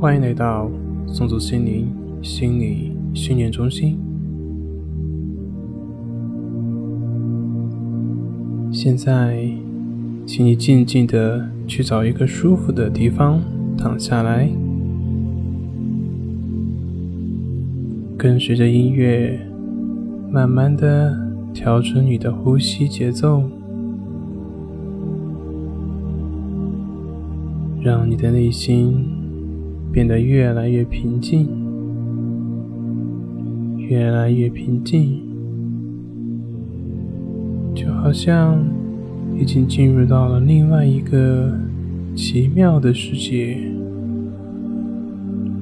欢迎来到松祖心灵心理训练中心。现在，请你静静的去找一个舒服的地方躺下来，跟随着音乐，慢慢的调整你的呼吸节奏。让你的内心变得越来越平静，越来越平静，就好像已经进入到了另外一个奇妙的世界，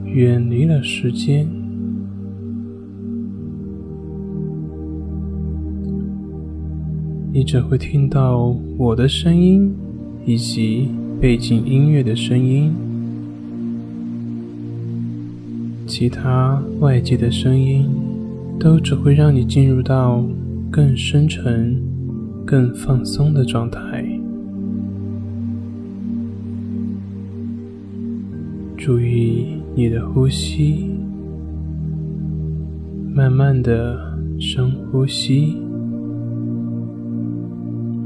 远离了时间。你只会听到我的声音，以及。背景音乐的声音，其他外界的声音，都只会让你进入到更深沉、更放松的状态。注意你的呼吸，慢慢的深呼吸，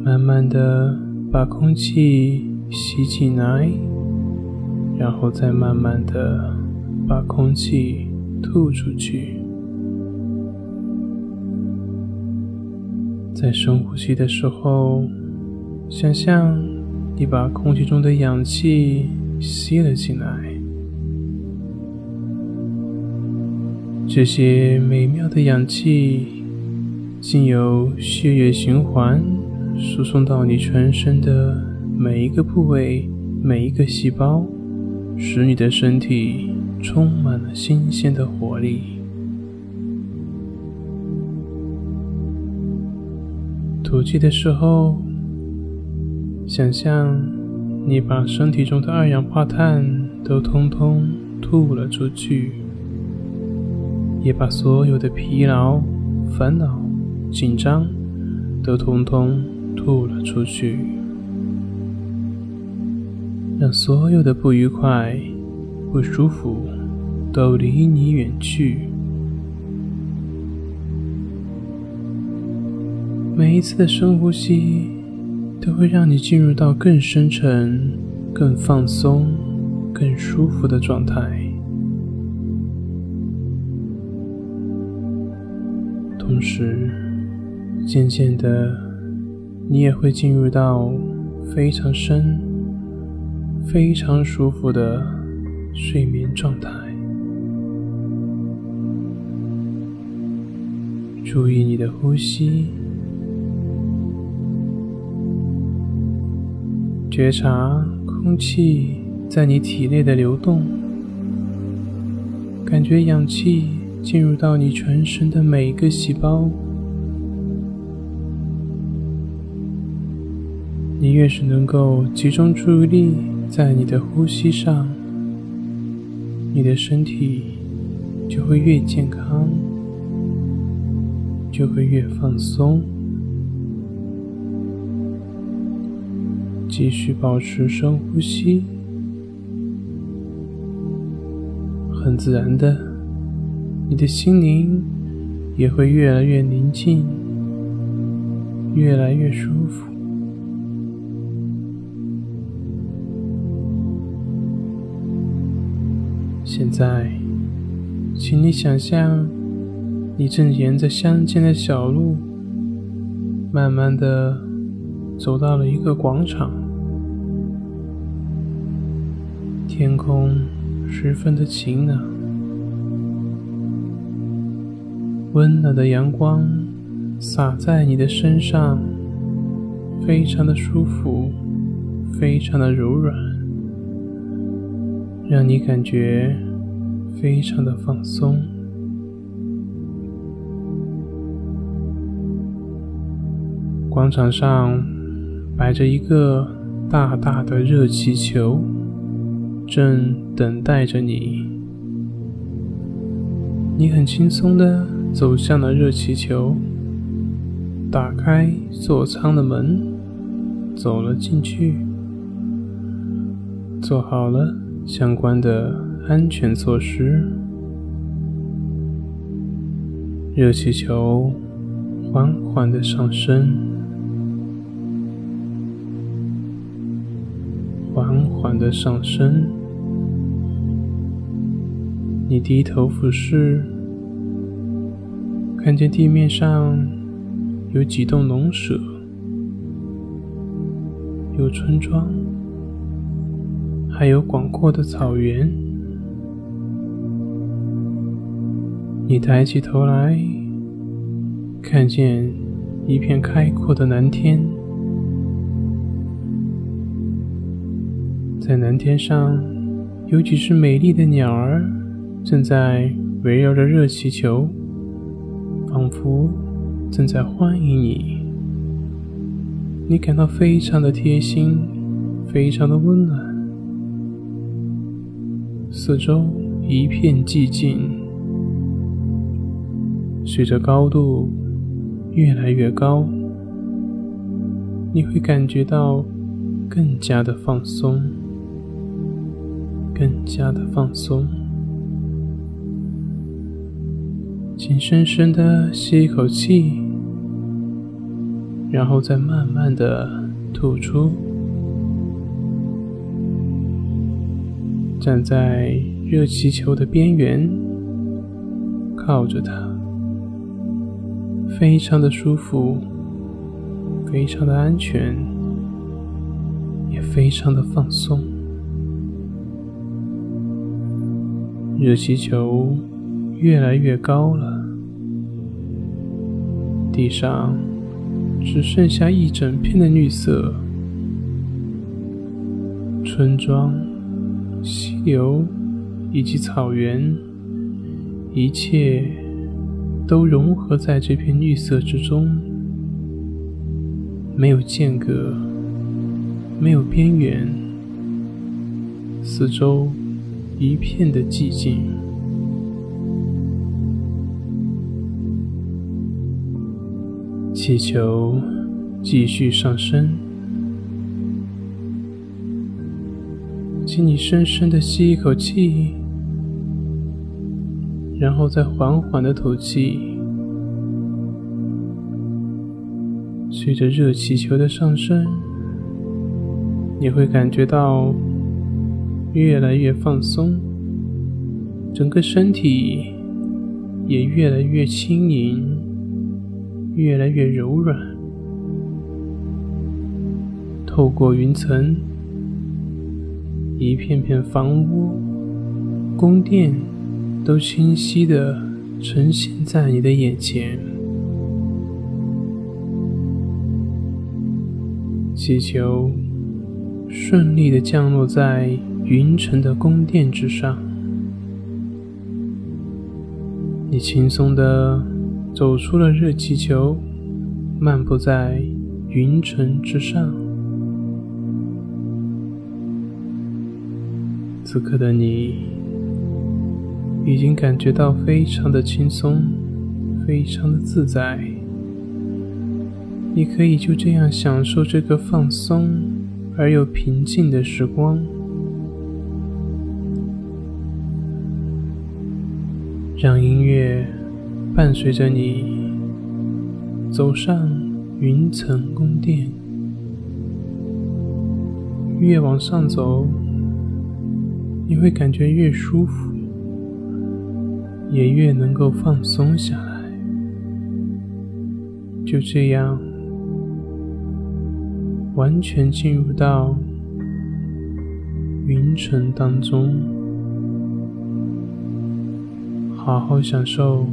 慢慢的把空气。吸进来，然后再慢慢的把空气吐出去。在深呼吸的时候，想象你把空气中的氧气吸了进来，这些美妙的氧气经由血液循环输送到你全身的。每一个部位，每一个细胞，使你的身体充满了新鲜的活力。吐气的时候，想象你把身体中的二氧化碳都通通吐了出去，也把所有的疲劳、烦恼、紧张都通通吐了出去。让所有的不愉快、不舒服都离你远去。每一次的深呼吸，都会让你进入到更深沉、更放松、更舒服的状态。同时，渐渐的，你也会进入到非常深。非常舒服的睡眠状态。注意你的呼吸，觉察空气在你体内的流动，感觉氧气进入到你全身的每一个细胞。你越是能够集中注意力。在你的呼吸上，你的身体就会越健康，就会越放松。继续保持深呼吸，很自然的，你的心灵也会越来越宁静，越来越舒服。现在，请你想象，你正沿着乡间的小路，慢慢的走到了一个广场。天空十分的晴朗，温暖的阳光洒在你的身上，非常的舒服，非常的柔软。让你感觉非常的放松。广场上摆着一个大大的热气球，正等待着你。你很轻松的走向了热气球，打开座舱的门，走了进去，做好了。相关的安全措施。热气球缓缓的上升，缓缓的上升。你低头俯视，看见地面上有几栋农舍，有村庄。还有广阔的草原，你抬起头来，看见一片开阔的蓝天，在蓝天上有几只美丽的鸟儿正在围绕着热气球，仿佛正在欢迎你。你感到非常的贴心，非常的温暖。四周一片寂静，随着高度越来越高，你会感觉到更加的放松，更加的放松。请深深的吸一口气，然后再慢慢的吐出。站在热气球的边缘，靠着它，非常的舒服，非常的安全，也非常的放松。热气球越来越高了，地上只剩下一整片的绿色，村庄。溪流以及草原，一切都融合在这片绿色之中，没有间隔，没有边缘，四周一片的寂静。气球继续上升。请你深深的吸一口气，然后再缓缓的吐气。随着热气球的上升，你会感觉到越来越放松，整个身体也越来越轻盈，越来越柔软。透过云层。一片片房屋、宫殿都清晰的呈现在你的眼前。气球顺利的降落在云层的宫殿之上，你轻松的走出了热气球，漫步在云层之上。此刻的你已经感觉到非常的轻松，非常的自在。你可以就这样享受这个放松而又平静的时光，让音乐伴随着你走上云层宫殿，越往上走。你会感觉越舒服，也越能够放松下来。就这样，完全进入到云层当中，好好享受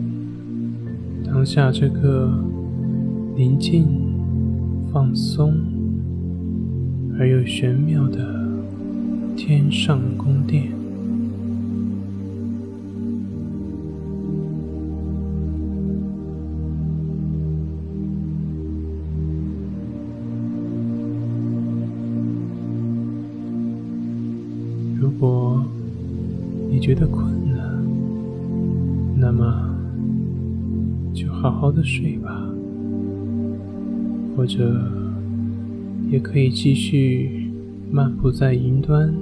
当下这个宁静、放松而又玄妙的。天上宫殿。如果你觉得困的睡吧，或者也可以继续漫步在云端。